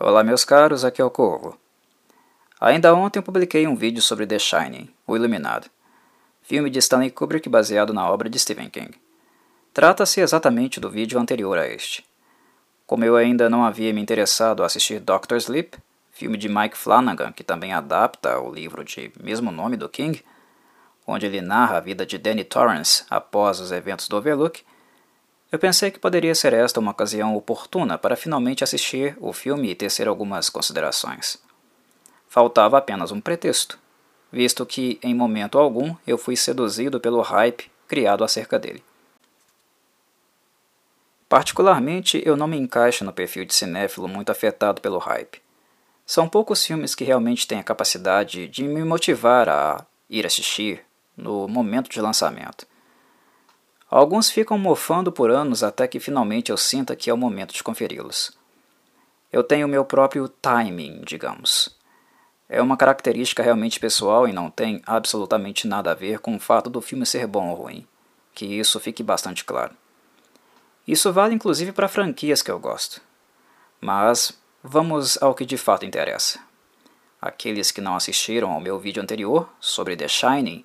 Olá, meus caros, aqui é o Corvo. Ainda ontem publiquei um vídeo sobre The Shining, O Iluminado, filme de Stanley Kubrick baseado na obra de Stephen King. Trata-se exatamente do vídeo anterior a este. Como eu ainda não havia me interessado a assistir Doctor Sleep, filme de Mike Flanagan, que também adapta o livro de mesmo nome do King, onde ele narra a vida de Danny Torrance após os eventos do Overlook, eu pensei que poderia ser esta uma ocasião oportuna para finalmente assistir o filme e tecer algumas considerações. Faltava apenas um pretexto, visto que, em momento algum, eu fui seduzido pelo hype criado acerca dele. Particularmente, eu não me encaixo no perfil de cinéfilo muito afetado pelo hype. São poucos filmes que realmente têm a capacidade de me motivar a ir assistir no momento de lançamento. Alguns ficam mofando por anos até que finalmente eu sinta que é o momento de conferi-los. Eu tenho meu próprio timing, digamos. É uma característica realmente pessoal e não tem absolutamente nada a ver com o fato do filme ser bom ou ruim. Que isso fique bastante claro. Isso vale inclusive para franquias que eu gosto. Mas vamos ao que de fato interessa. Aqueles que não assistiram ao meu vídeo anterior sobre The Shining,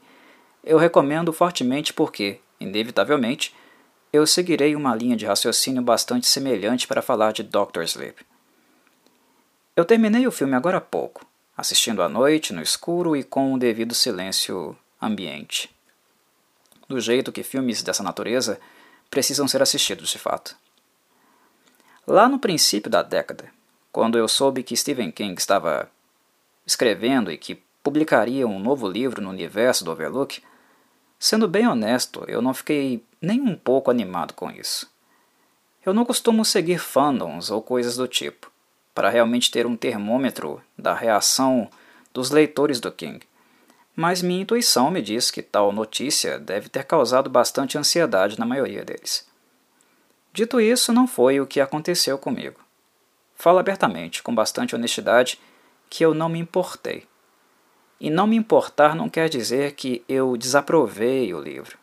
eu recomendo fortemente porque Inevitavelmente, eu seguirei uma linha de raciocínio bastante semelhante para falar de Doctor Sleep. Eu terminei o filme agora há pouco, assistindo à noite, no escuro e com o devido silêncio ambiente. Do jeito que filmes dessa natureza precisam ser assistidos de fato. Lá no princípio da década, quando eu soube que Stephen King estava escrevendo e que publicaria um novo livro no universo do Overlook, Sendo bem honesto, eu não fiquei nem um pouco animado com isso. Eu não costumo seguir fandoms ou coisas do tipo, para realmente ter um termômetro da reação dos leitores do King. Mas minha intuição me diz que tal notícia deve ter causado bastante ansiedade na maioria deles. Dito isso, não foi o que aconteceu comigo. Falo abertamente, com bastante honestidade, que eu não me importei. E não me importar não quer dizer que eu desaprovei o livro.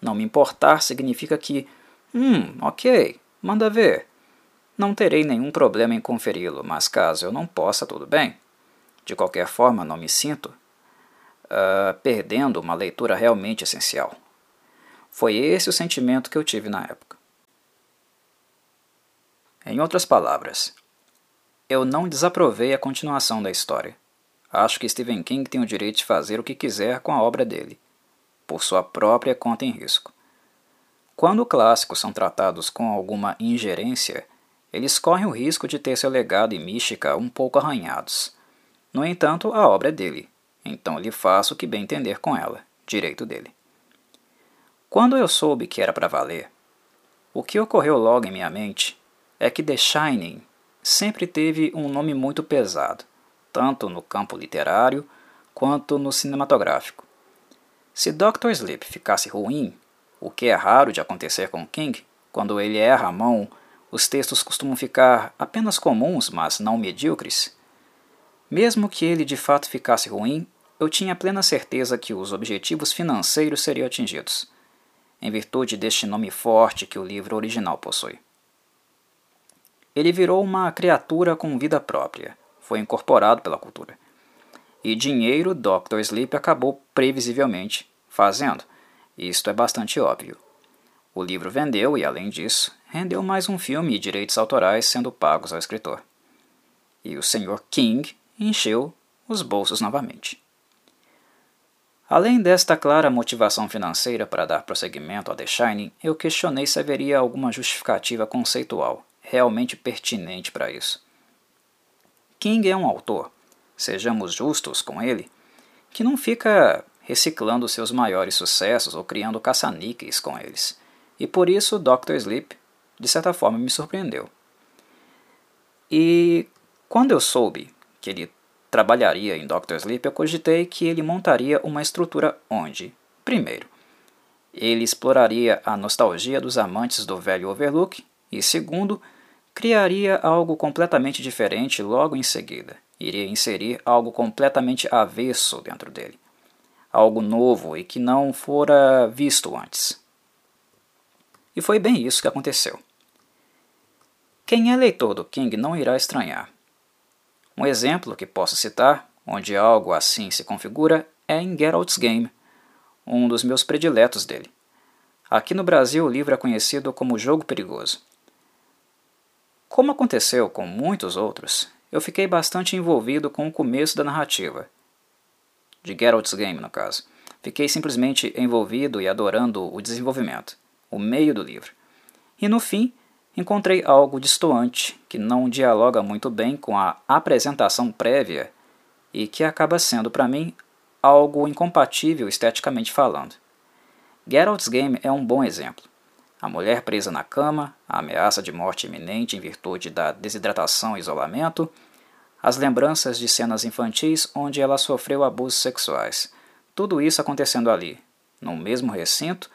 Não me importar significa que, hum, ok, manda ver. Não terei nenhum problema em conferi-lo, mas caso eu não possa, tudo bem. De qualquer forma, não me sinto uh, perdendo uma leitura realmente essencial. Foi esse o sentimento que eu tive na época. Em outras palavras, eu não desaprovei a continuação da história. Acho que Stephen King tem o direito de fazer o que quiser com a obra dele, por sua própria conta em risco. Quando clássicos são tratados com alguma ingerência, eles correm o risco de ter seu legado e mística um pouco arranhados. No entanto, a obra é dele, então lhe faço o que bem entender com ela, direito dele. Quando eu soube que era para valer, o que ocorreu logo em minha mente é que The Shining sempre teve um nome muito pesado tanto no campo literário quanto no cinematográfico. Se Dr. Sleep ficasse ruim, o que é raro de acontecer com King, quando ele erra a mão, os textos costumam ficar apenas comuns, mas não medíocres. Mesmo que ele de fato ficasse ruim, eu tinha plena certeza que os objetivos financeiros seriam atingidos, em virtude deste nome forte que o livro original possui. Ele virou uma criatura com vida própria, foi incorporado pela cultura. E dinheiro Dr. Sleep acabou previsivelmente fazendo. Isto é bastante óbvio. O livro vendeu e, além disso, rendeu mais um filme e direitos autorais sendo pagos ao escritor. E o Sr. King encheu os bolsos novamente. Além desta clara motivação financeira para dar prosseguimento a The Shining, eu questionei se haveria alguma justificativa conceitual realmente pertinente para isso. King é um autor, sejamos justos com ele, que não fica reciclando seus maiores sucessos ou criando caça-níqueis com eles. E por isso Dr. Sleep, de certa forma, me surpreendeu. E quando eu soube que ele trabalharia em Dr. Sleep, eu cogitei que ele montaria uma estrutura onde, primeiro, ele exploraria a nostalgia dos amantes do velho Overlook e, segundo, criaria algo completamente diferente logo em seguida. Iria inserir algo completamente avesso dentro dele. Algo novo e que não fora visto antes. E foi bem isso que aconteceu. Quem é leitor do King não irá estranhar. Um exemplo que posso citar, onde algo assim se configura, é em Geralt's Game, um dos meus prediletos dele. Aqui no Brasil, o livro é conhecido como Jogo Perigoso. Como aconteceu com muitos outros, eu fiquei bastante envolvido com o começo da narrativa, de Geralt's Game, no caso. Fiquei simplesmente envolvido e adorando o desenvolvimento, o meio do livro. E no fim, encontrei algo distoante, que não dialoga muito bem com a apresentação prévia e que acaba sendo, para mim, algo incompatível esteticamente falando. Geralt's Game é um bom exemplo. A mulher presa na cama, a ameaça de morte iminente em virtude da desidratação e isolamento, as lembranças de cenas infantis onde ela sofreu abusos sexuais. Tudo isso acontecendo ali, no mesmo recinto,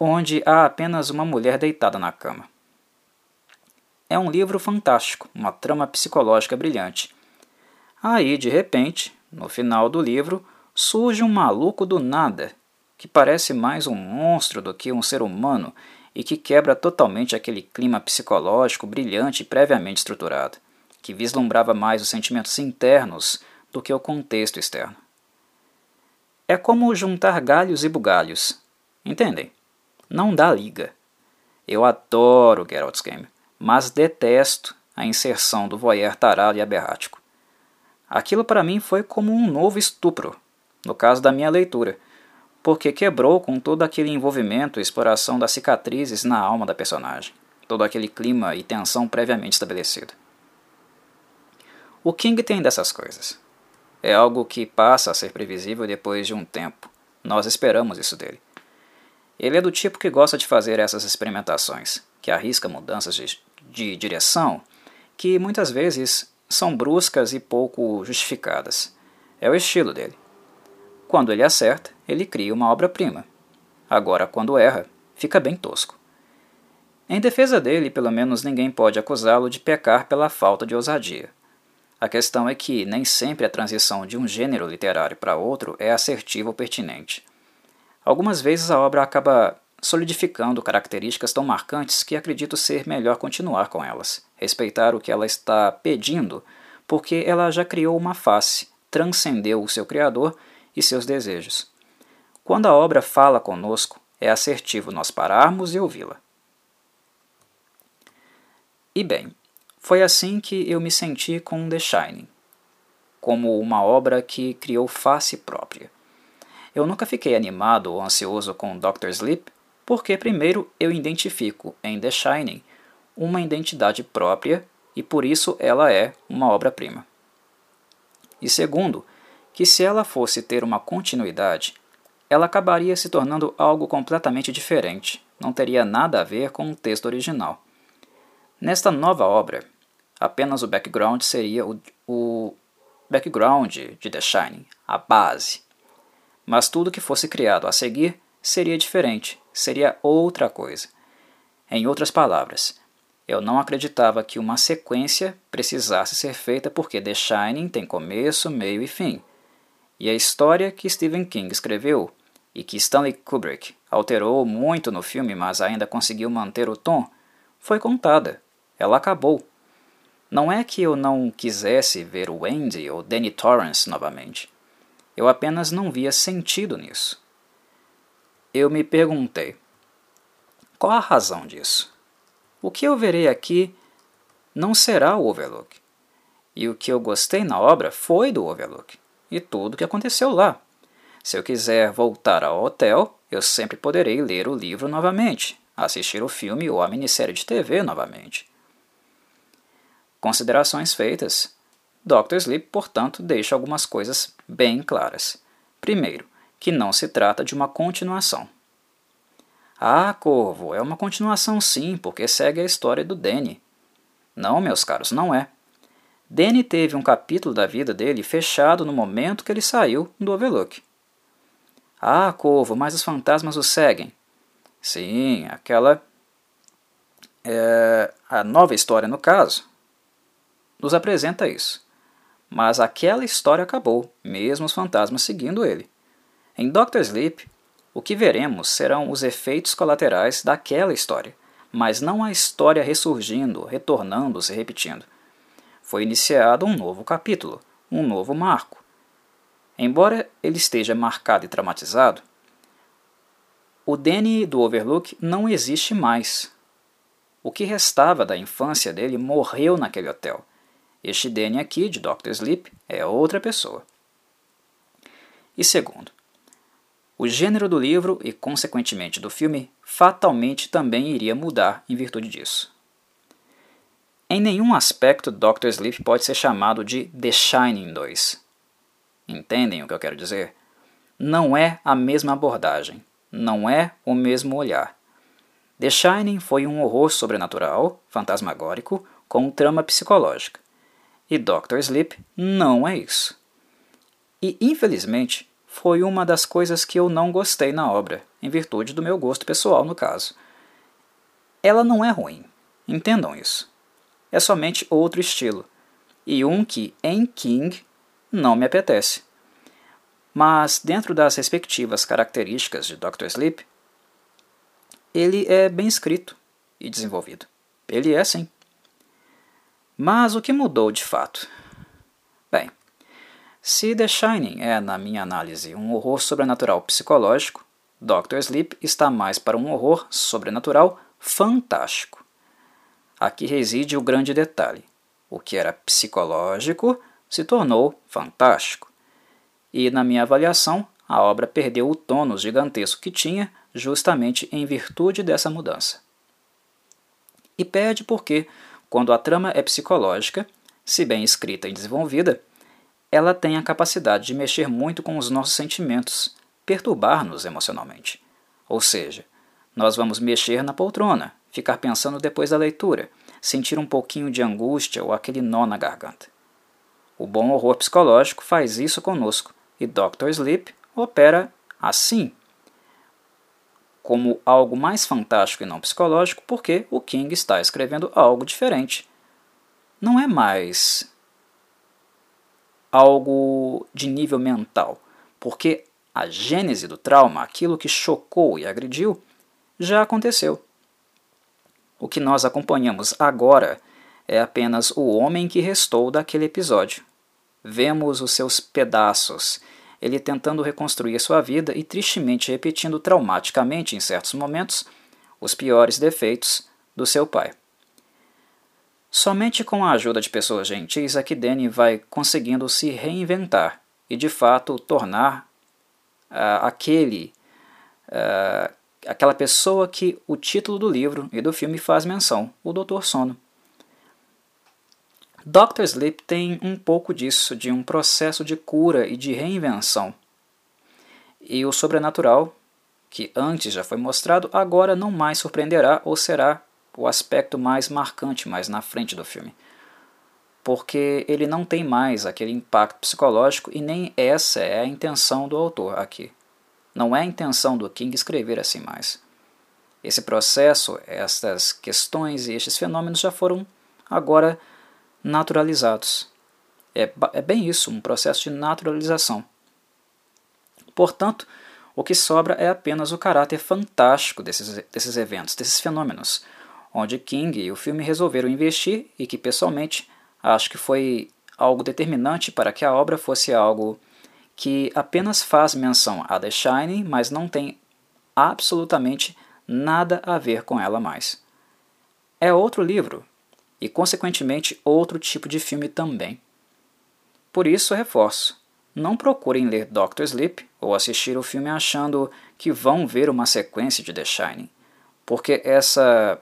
onde há apenas uma mulher deitada na cama. É um livro fantástico, uma trama psicológica brilhante. Aí, de repente, no final do livro, surge um maluco do nada, que parece mais um monstro do que um ser humano e que quebra totalmente aquele clima psicológico brilhante e previamente estruturado que vislumbrava mais os sentimentos internos do que o contexto externo. É como juntar galhos e bugalhos. Entendem? Não dá liga. Eu adoro Geralt's Game, mas detesto a inserção do voyeur tarado e aberrático. Aquilo para mim foi como um novo estupro, no caso da minha leitura, porque quebrou com todo aquele envolvimento e exploração das cicatrizes na alma da personagem, todo aquele clima e tensão previamente estabelecido. O King tem dessas coisas. É algo que passa a ser previsível depois de um tempo. Nós esperamos isso dele. Ele é do tipo que gosta de fazer essas experimentações, que arrisca mudanças de, de direção, que muitas vezes são bruscas e pouco justificadas. É o estilo dele. Quando ele acerta, ele cria uma obra-prima. Agora, quando erra, fica bem tosco. Em defesa dele, pelo menos ninguém pode acusá-lo de pecar pela falta de ousadia. A questão é que nem sempre a transição de um gênero literário para outro é assertiva ou pertinente. Algumas vezes a obra acaba solidificando características tão marcantes que acredito ser melhor continuar com elas, respeitar o que ela está pedindo, porque ela já criou uma face, transcendeu o seu criador e seus desejos. Quando a obra fala conosco, é assertivo nós pararmos e ouvi-la. E bem, foi assim que eu me senti com The Shining, como uma obra que criou face própria. Eu nunca fiquei animado ou ansioso com Dr. Sleep, porque, primeiro, eu identifico em The Shining uma identidade própria e por isso ela é uma obra-prima. E segundo, que se ela fosse ter uma continuidade, ela acabaria se tornando algo completamente diferente, não teria nada a ver com o texto original. Nesta nova obra, apenas o background seria o, o background de The Shining, a base. Mas tudo que fosse criado a seguir seria diferente, seria outra coisa. Em outras palavras, eu não acreditava que uma sequência precisasse ser feita porque The Shining tem começo, meio e fim. E a história que Stephen King escreveu e que Stanley Kubrick alterou muito no filme, mas ainda conseguiu manter o tom, foi contada ela acabou. Não é que eu não quisesse ver o Andy ou Danny Torrance novamente. Eu apenas não via sentido nisso. Eu me perguntei: qual a razão disso? O que eu verei aqui não será o Overlook. E o que eu gostei na obra foi do Overlook e tudo o que aconteceu lá. Se eu quiser voltar ao hotel, eu sempre poderei ler o livro novamente, assistir o filme ou a minissérie de TV novamente. Considerações feitas. Dr. Sleep, portanto, deixa algumas coisas bem claras. Primeiro, que não se trata de uma continuação. Ah, Corvo, é uma continuação sim, porque segue a história do Danny. Não, meus caros, não é. Danny teve um capítulo da vida dele fechado no momento que ele saiu do Overlook. Ah, Corvo, mas os fantasmas o seguem. Sim, aquela. É, a nova história, no caso, nos apresenta isso. Mas aquela história acabou, mesmo os fantasmas seguindo ele. Em Doctor Sleep, o que veremos serão os efeitos colaterais daquela história, mas não a história ressurgindo, retornando, se repetindo. Foi iniciado um novo capítulo, um novo marco. Embora ele esteja marcado e traumatizado, o Danny do Overlook não existe mais. O que restava da infância dele morreu naquele hotel. Este Danny aqui, de Dr. Sleep, é outra pessoa. E segundo, o gênero do livro e, consequentemente, do filme fatalmente também iria mudar em virtude disso. Em nenhum aspecto Dr. Sleep pode ser chamado de The Shining 2. Entendem o que eu quero dizer? Não é a mesma abordagem, não é o mesmo olhar. The Shining foi um horror sobrenatural, fantasmagórico, com trama psicológica. E Dr. Sleep não é isso. E, infelizmente, foi uma das coisas que eu não gostei na obra, em virtude do meu gosto pessoal no caso. Ela não é ruim, entendam isso. É somente outro estilo, e um que, em King, não me apetece. Mas, dentro das respectivas características de Dr. Sleep, ele é bem escrito e desenvolvido. Ele é sim. Mas o que mudou de fato? Bem, se The Shining é, na minha análise, um horror sobrenatural psicológico, Dr. Sleep está mais para um horror sobrenatural fantástico. Aqui reside o grande detalhe: o que era psicológico se tornou fantástico. E, na minha avaliação, a obra perdeu o tônus gigantesco que tinha justamente em virtude dessa mudança. E perde porque, quando a trama é psicológica, se bem escrita e desenvolvida, ela tem a capacidade de mexer muito com os nossos sentimentos, perturbar-nos emocionalmente. Ou seja, nós vamos mexer na poltrona, ficar pensando depois da leitura, sentir um pouquinho de angústia ou aquele nó na garganta. O bom horror psicológico faz isso conosco e Dr. Sleep opera assim como algo mais fantástico e não psicológico, porque o King está escrevendo algo diferente. Não é mais algo de nível mental, porque a gênese do trauma, aquilo que chocou e agrediu, já aconteceu. O que nós acompanhamos agora é apenas o homem que restou daquele episódio. Vemos os seus pedaços ele tentando reconstruir sua vida e tristemente repetindo traumaticamente em certos momentos os piores defeitos do seu pai. Somente com a ajuda de pessoas gentis é que Danny vai conseguindo se reinventar e de fato tornar uh, aquele uh, aquela pessoa que o título do livro e do filme faz menção, o Doutor Sono. Dr. Sleep tem um pouco disso, de um processo de cura e de reinvenção. E o sobrenatural, que antes já foi mostrado, agora não mais surpreenderá ou será o aspecto mais marcante mais na frente do filme. Porque ele não tem mais aquele impacto psicológico e nem essa é a intenção do autor aqui. Não é a intenção do King escrever assim mais. Esse processo, estas questões e estes fenômenos já foram agora naturalizados. É, é bem isso, um processo de naturalização. Portanto, o que sobra é apenas o caráter fantástico desses, desses eventos, desses fenômenos, onde King e o filme resolveram investir e que, pessoalmente, acho que foi algo determinante para que a obra fosse algo que apenas faz menção a The Shining, mas não tem absolutamente nada a ver com ela mais. É outro livro, e, consequentemente, outro tipo de filme também. Por isso, reforço: não procurem ler Doctor Sleep ou assistir o filme achando que vão ver uma sequência de The Shining, porque essa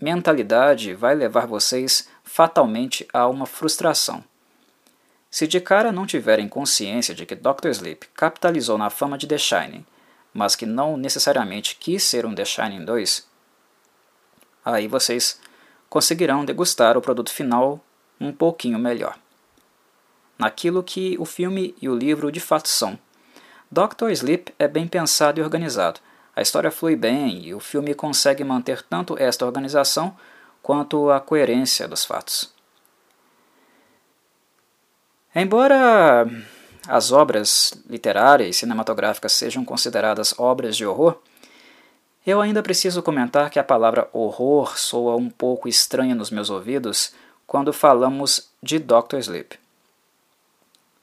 mentalidade vai levar vocês fatalmente a uma frustração. Se de cara não tiverem consciência de que Dr. Sleep capitalizou na fama de The Shining, mas que não necessariamente quis ser um The Shining 2, aí vocês conseguirão degustar o produto final um pouquinho melhor. Naquilo que o filme e o livro de fato são. Doctor Sleep é bem pensado e organizado. A história flui bem e o filme consegue manter tanto esta organização quanto a coerência dos fatos. Embora as obras literárias e cinematográficas sejam consideradas obras de horror, Eu ainda preciso comentar que a palavra horror soa um pouco estranha nos meus ouvidos quando falamos de Dr. Sleep.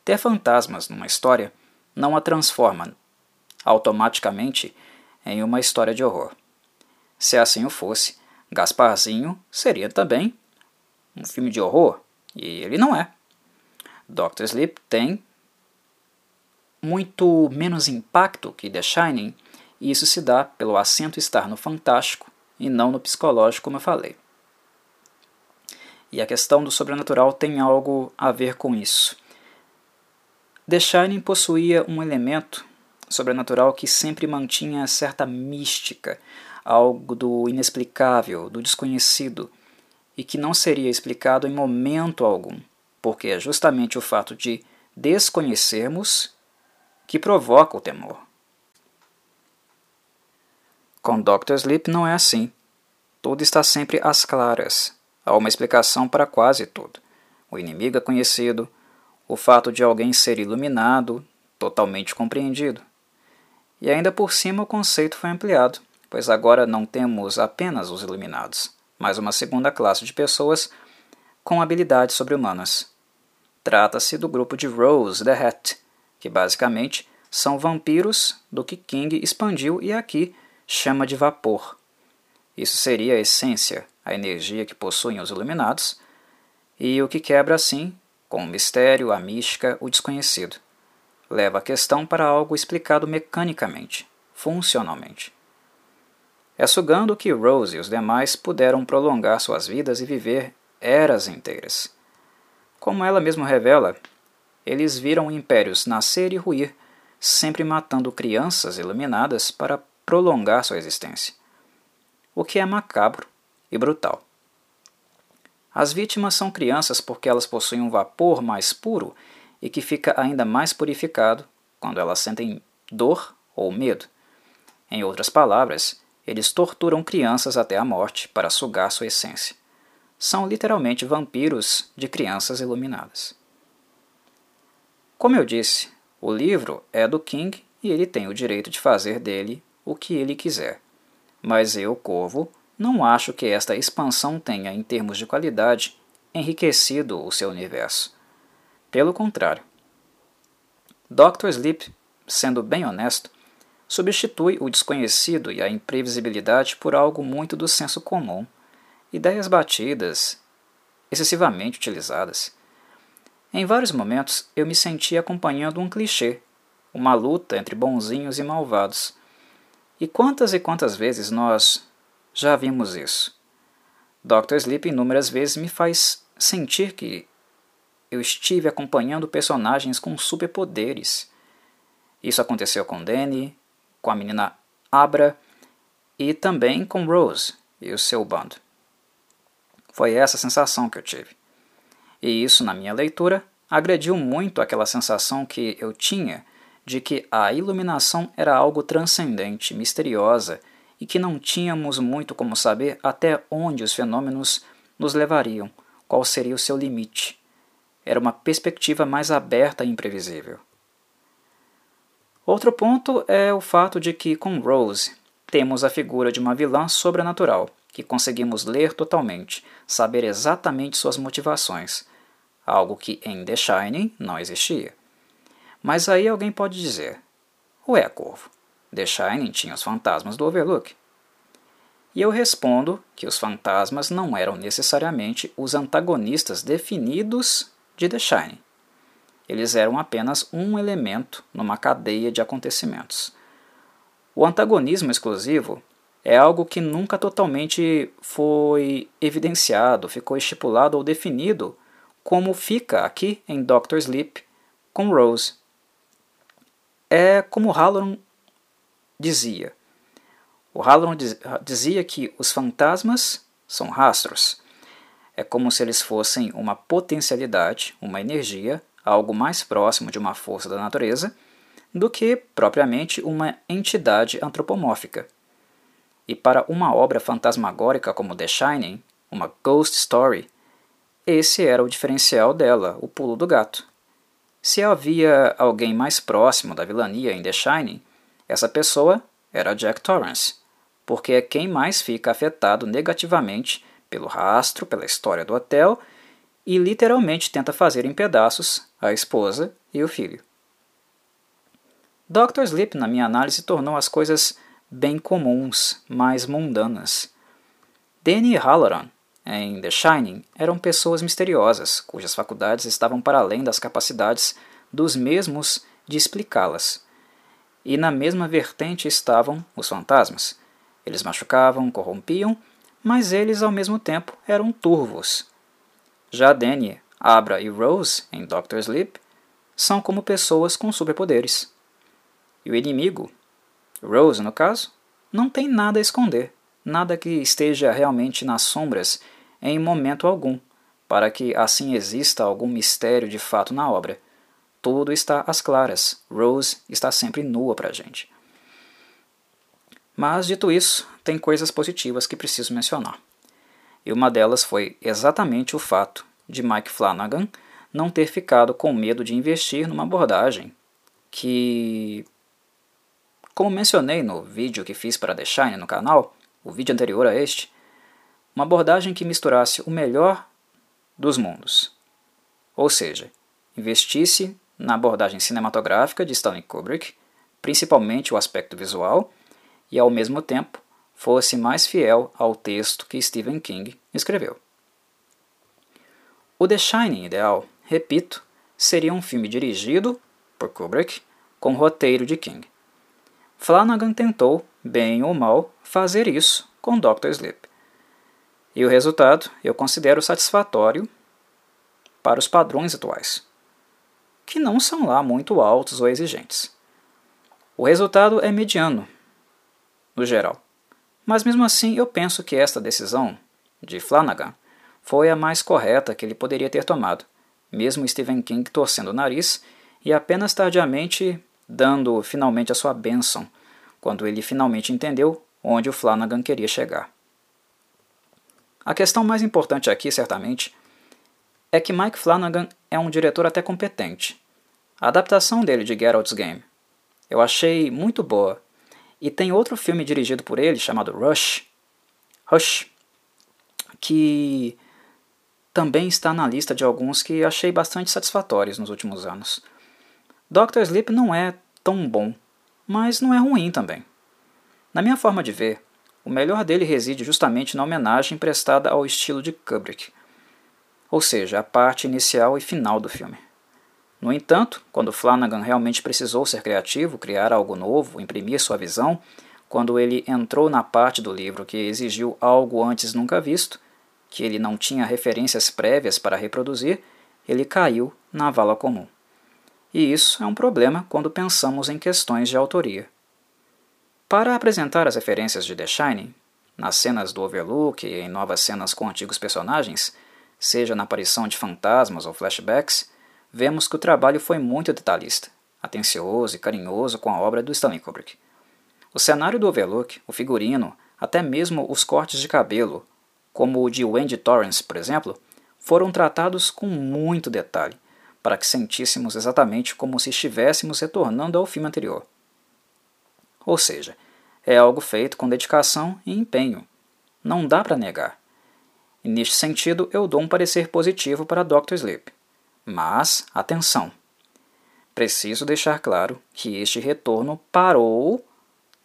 Ter fantasmas numa história não a transforma automaticamente em uma história de horror. Se assim o fosse, Gasparzinho seria também um filme de horror, e ele não é. Dr. Sleep tem muito menos impacto que The Shining e isso se dá pelo acento estar no fantástico e não no psicológico, como eu falei. E a questão do sobrenatural tem algo a ver com isso. The Shining possuía um elemento sobrenatural que sempre mantinha certa mística, algo do inexplicável, do desconhecido, e que não seria explicado em momento algum, porque é justamente o fato de desconhecermos que provoca o temor. Com Dr. Sleep não é assim. Tudo está sempre às claras. Há uma explicação para quase tudo. O inimigo é conhecido, o fato de alguém ser iluminado, totalmente compreendido. E ainda por cima o conceito foi ampliado, pois agora não temos apenas os iluminados, mas uma segunda classe de pessoas com habilidades sobre-humanas. Trata-se do grupo de Rose the Hat, que basicamente são vampiros do que King expandiu e aqui chama de vapor. Isso seria a essência, a energia que possuem os iluminados, e o que quebra assim, com o mistério, a mística, o desconhecido. Leva a questão para algo explicado mecanicamente, funcionalmente. É sugando que Rose e os demais puderam prolongar suas vidas e viver eras inteiras. Como ela mesma revela, eles viram impérios nascer e ruir, sempre matando crianças iluminadas para prolongar sua existência, o que é macabro e brutal. As vítimas são crianças porque elas possuem um vapor mais puro e que fica ainda mais purificado quando elas sentem dor ou medo. Em outras palavras, eles torturam crianças até a morte para sugar sua essência. São literalmente vampiros de crianças iluminadas. Como eu disse, o livro é do King e ele tem o direito de fazer dele o que ele quiser. Mas eu, Corvo, não acho que esta expansão tenha, em termos de qualidade, enriquecido o seu universo. Pelo contrário. Dr. Sleep, sendo bem honesto, substitui o desconhecido e a imprevisibilidade por algo muito do senso comum, ideias batidas, excessivamente utilizadas. Em vários momentos eu me senti acompanhando um clichê, uma luta entre bonzinhos e malvados, e quantas e quantas vezes nós já vimos isso? Dr. Sleep inúmeras vezes me faz sentir que eu estive acompanhando personagens com superpoderes. Isso aconteceu com Danny, com a menina Abra e também com Rose e o seu bando. Foi essa sensação que eu tive. E isso, na minha leitura, agrediu muito aquela sensação que eu tinha de que a iluminação era algo transcendente, misteriosa e que não tínhamos muito como saber até onde os fenômenos nos levariam, qual seria o seu limite. Era uma perspectiva mais aberta e imprevisível. Outro ponto é o fato de que, com Rose, temos a figura de uma vilã sobrenatural, que conseguimos ler totalmente, saber exatamente suas motivações, algo que em The Shining não existia. Mas aí alguém pode dizer: Ué, Corvo, The Shining tinha os fantasmas do Overlook. E eu respondo que os fantasmas não eram necessariamente os antagonistas definidos de The Shining. Eles eram apenas um elemento numa cadeia de acontecimentos. O antagonismo exclusivo é algo que nunca totalmente foi evidenciado, ficou estipulado ou definido, como fica aqui em Doctor Sleep com Rose. É como Halloran dizia. O Halloran dizia que os fantasmas são rastros. É como se eles fossem uma potencialidade, uma energia, algo mais próximo de uma força da natureza, do que propriamente uma entidade antropomórfica. E para uma obra fantasmagórica como The Shining, uma ghost story, esse era o diferencial dela, o pulo do gato. Se havia alguém mais próximo da vilania em The Shining, essa pessoa era Jack Torrance, porque é quem mais fica afetado negativamente pelo rastro, pela história do hotel e literalmente tenta fazer em pedaços a esposa e o filho. Dr. Sleep, na minha análise, tornou as coisas bem comuns, mais mundanas. Danny e Halloran, em The Shining, eram pessoas misteriosas, cujas faculdades estavam para além das capacidades dos mesmos de explicá-las. E na mesma vertente estavam os fantasmas. Eles machucavam, corrompiam, mas eles ao mesmo tempo eram turvos. Já Danny, Abra e Rose, em Doctor Sleep, são como pessoas com superpoderes. E o inimigo, Rose no caso, não tem nada a esconder, nada que esteja realmente nas sombras em momento algum, para que assim exista algum mistério de fato na obra. Tudo está às claras, Rose está sempre nua para a gente. Mas, dito isso, tem coisas positivas que preciso mencionar. E uma delas foi exatamente o fato de Mike Flanagan não ter ficado com medo de investir numa abordagem que, como mencionei no vídeo que fiz para The Shine no canal, o vídeo anterior a este, uma abordagem que misturasse o melhor dos mundos. Ou seja, investisse na abordagem cinematográfica de Stanley Kubrick, principalmente o aspecto visual, e ao mesmo tempo fosse mais fiel ao texto que Stephen King escreveu. O The Shining ideal, repito, seria um filme dirigido por Kubrick com roteiro de King. Flanagan tentou, bem ou mal, fazer isso com Dr. Sleep. E o resultado eu considero satisfatório para os padrões atuais que não são lá muito altos ou exigentes. O resultado é mediano, no geral. Mas mesmo assim, eu penso que esta decisão de Flanagan foi a mais correta que ele poderia ter tomado, mesmo Stephen King torcendo o nariz e apenas tardiamente dando finalmente a sua bênção, quando ele finalmente entendeu onde o Flanagan queria chegar. A questão mais importante aqui, certamente, é que Mike Flanagan é um diretor até competente. A adaptação dele de Geralt's Game eu achei muito boa. E tem outro filme dirigido por ele chamado Rush, Rush, que também está na lista de alguns que achei bastante satisfatórios nos últimos anos. Doctor Sleep não é tão bom, mas não é ruim também. Na minha forma de ver, o melhor dele reside justamente na homenagem prestada ao estilo de Kubrick, ou seja, a parte inicial e final do filme. No entanto, quando Flanagan realmente precisou ser criativo, criar algo novo, imprimir sua visão, quando ele entrou na parte do livro que exigiu algo antes nunca visto, que ele não tinha referências prévias para reproduzir, ele caiu na vala comum. E isso é um problema quando pensamos em questões de autoria. Para apresentar as referências de The Shining, nas cenas do Overlook e em novas cenas com antigos personagens, seja na aparição de fantasmas ou flashbacks, vemos que o trabalho foi muito detalhista, atencioso e carinhoso com a obra do Stanley Kubrick. O cenário do Overlook, o figurino, até mesmo os cortes de cabelo, como o de Wendy Torrance, por exemplo, foram tratados com muito detalhe, para que sentíssemos exatamente como se estivéssemos retornando ao filme anterior. Ou seja, é algo feito com dedicação e empenho. Não dá para negar. E neste sentido, eu dou um parecer positivo para Dr. Sleep. Mas, atenção! Preciso deixar claro que este retorno parou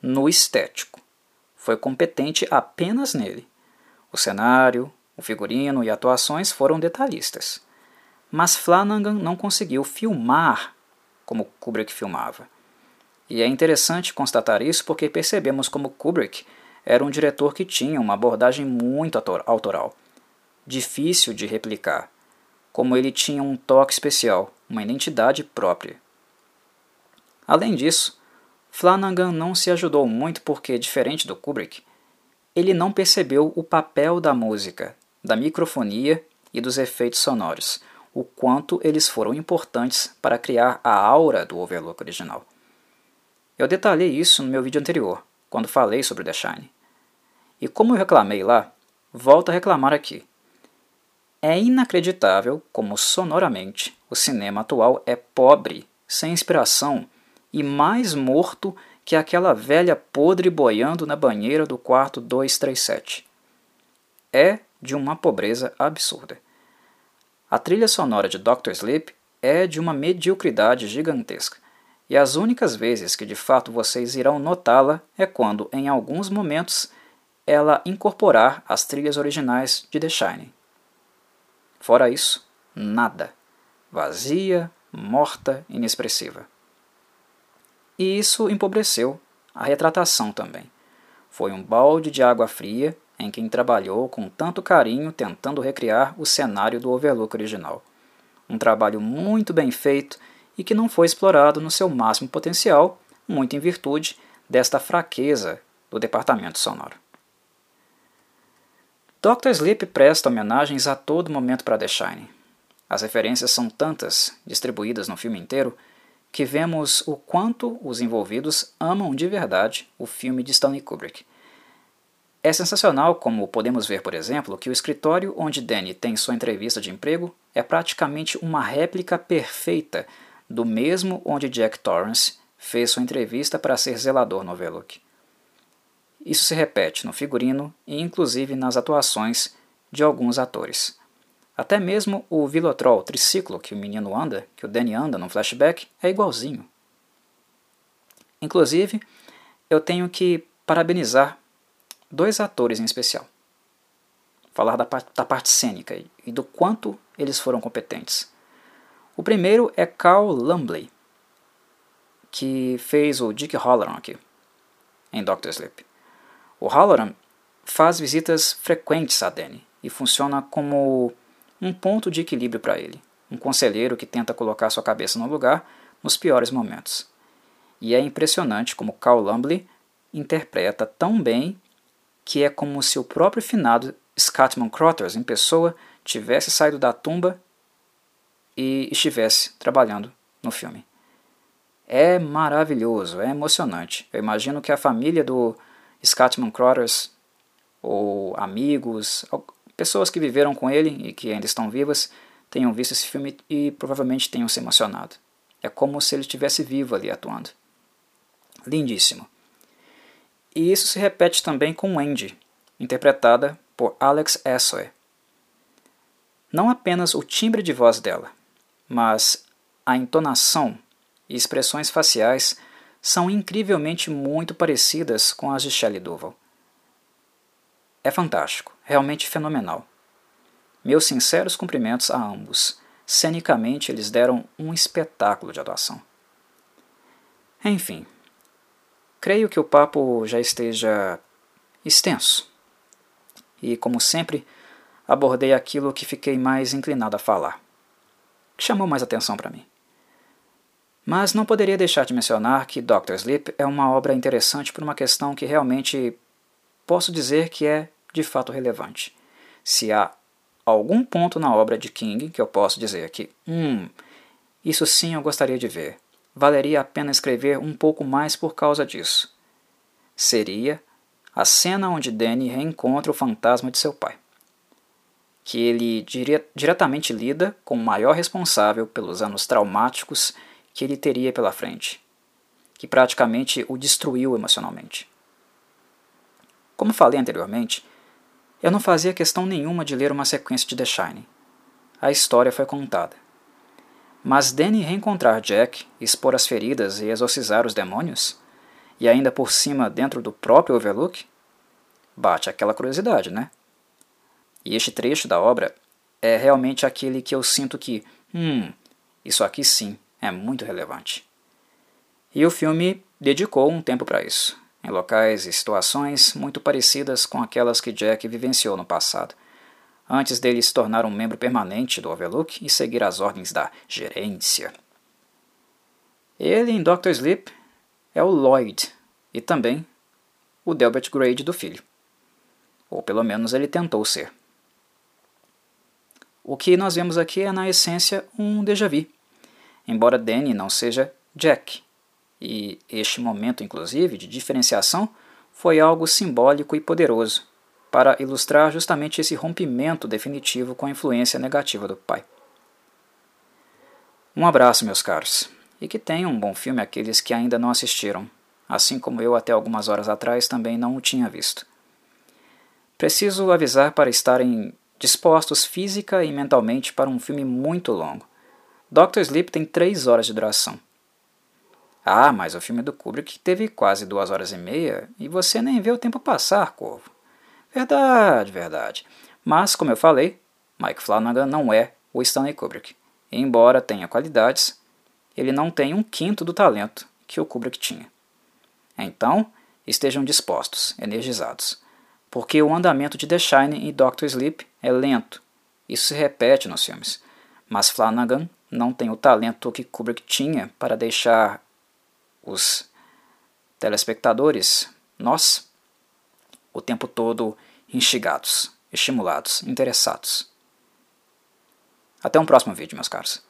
no estético. Foi competente apenas nele. O cenário, o figurino e atuações foram detalhistas. Mas Flanagan não conseguiu filmar como Kubrick filmava. E é interessante constatar isso porque percebemos como Kubrick era um diretor que tinha uma abordagem muito autoral, difícil de replicar, como ele tinha um toque especial, uma identidade própria. Além disso, Flanagan não se ajudou muito porque, diferente do Kubrick, ele não percebeu o papel da música, da microfonia e dos efeitos sonoros, o quanto eles foram importantes para criar a aura do Overlook original. Eu detalhei isso no meu vídeo anterior, quando falei sobre The Shine. E como eu reclamei lá, volto a reclamar aqui. É inacreditável como sonoramente o cinema atual é pobre, sem inspiração e mais morto que aquela velha podre boiando na banheira do quarto 237. É de uma pobreza absurda. A trilha sonora de Dr. Sleep é de uma mediocridade gigantesca, e as únicas vezes que de fato vocês irão notá-la é quando, em alguns momentos, ela incorporar as trilhas originais de The Shining. Fora isso, nada. Vazia, morta, inexpressiva. E isso empobreceu a retratação também. Foi um balde de água fria em quem trabalhou com tanto carinho tentando recriar o cenário do Overlook original. Um trabalho muito bem feito e que não foi explorado no seu máximo potencial, muito em virtude desta fraqueza do departamento sonoro. Dr. Sleep presta homenagens a todo momento para The Shining. As referências são tantas, distribuídas no filme inteiro, que vemos o quanto os envolvidos amam de verdade o filme de Stanley Kubrick. É sensacional como podemos ver, por exemplo, que o escritório onde Danny tem sua entrevista de emprego é praticamente uma réplica perfeita do mesmo onde Jack Torrance fez sua entrevista para ser zelador no Overlook. Isso se repete no figurino e inclusive nas atuações de alguns atores. Até mesmo o Vilotrol triciclo que o menino anda, que o Danny anda no flashback, é igualzinho. Inclusive, eu tenho que parabenizar dois atores em especial. Falar da, da parte cênica e do quanto eles foram competentes. O primeiro é Carl Lumley, que fez o Dick Halloran aqui, em Doctor Sleep. O Halloran faz visitas frequentes a Danny e funciona como um ponto de equilíbrio para ele, um conselheiro que tenta colocar sua cabeça no lugar nos piores momentos. E é impressionante como Carl Lumley interpreta tão bem que é como se o próprio finado Scatman Crothers em pessoa tivesse saído da tumba e estivesse trabalhando no filme. É maravilhoso, é emocionante. Eu imagino que a família do Scatman Crothers, ou amigos, pessoas que viveram com ele e que ainda estão vivas, tenham visto esse filme e provavelmente tenham se emocionado. É como se ele estivesse vivo ali atuando. Lindíssimo. E isso se repete também com Wendy, interpretada por Alex Essoe. Não apenas o timbre de voz dela, mas a entonação e expressões faciais são incrivelmente muito parecidas com as de Shelley Duvall. É fantástico, realmente fenomenal. Meus sinceros cumprimentos a ambos. Cenicamente, eles deram um espetáculo de atuação. Enfim, creio que o papo já esteja extenso. E, como sempre, abordei aquilo que fiquei mais inclinado a falar que chamou mais atenção para mim. Mas não poderia deixar de mencionar que Doctor Sleep é uma obra interessante por uma questão que realmente posso dizer que é de fato relevante. Se há algum ponto na obra de King que eu posso dizer que, hum, isso sim eu gostaria de ver, valeria a pena escrever um pouco mais por causa disso, seria a cena onde Danny reencontra o fantasma de seu pai que ele dire diretamente lida com o maior responsável pelos anos traumáticos que ele teria pela frente, que praticamente o destruiu emocionalmente. Como falei anteriormente, eu não fazia questão nenhuma de ler uma sequência de The Shining. A história foi contada. Mas Danny reencontrar Jack, expor as feridas e exorcizar os demônios, e ainda por cima dentro do próprio Overlook, bate aquela curiosidade, né? E este trecho da obra é realmente aquele que eu sinto que, hum, isso aqui sim é muito relevante. E o filme dedicou um tempo para isso, em locais e situações muito parecidas com aquelas que Jack vivenciou no passado, antes dele se tornar um membro permanente do Overlook e seguir as ordens da gerência. Ele, em Dr. Sleep, é o Lloyd e também o Delbert Grade do filho. Ou pelo menos ele tentou ser. O que nós vemos aqui é, na essência, um déjà vu, embora Danny não seja Jack. E este momento, inclusive, de diferenciação foi algo simbólico e poderoso para ilustrar justamente esse rompimento definitivo com a influência negativa do pai. Um abraço, meus caros, e que tenham um bom filme aqueles que ainda não assistiram. assim como eu até algumas horas atrás também não o tinha visto. Preciso avisar para estarem dispostos física e mentalmente para um filme muito longo. Doctor Sleep tem três horas de duração. Ah, mas o filme do Kubrick teve quase duas horas e meia e você nem vê o tempo passar, Corvo. Verdade, verdade. Mas, como eu falei, Mike Flanagan não é o Stanley Kubrick. Embora tenha qualidades, ele não tem um quinto do talento que o Kubrick tinha. Então, estejam dispostos, energizados, porque o andamento de The Shining e Doctor Sleep é lento. Isso se repete nos filmes. Mas Flanagan não tem o talento que Kubrick tinha para deixar os telespectadores, nós, o tempo todo instigados, estimulados, interessados. Até um próximo vídeo, meus caros.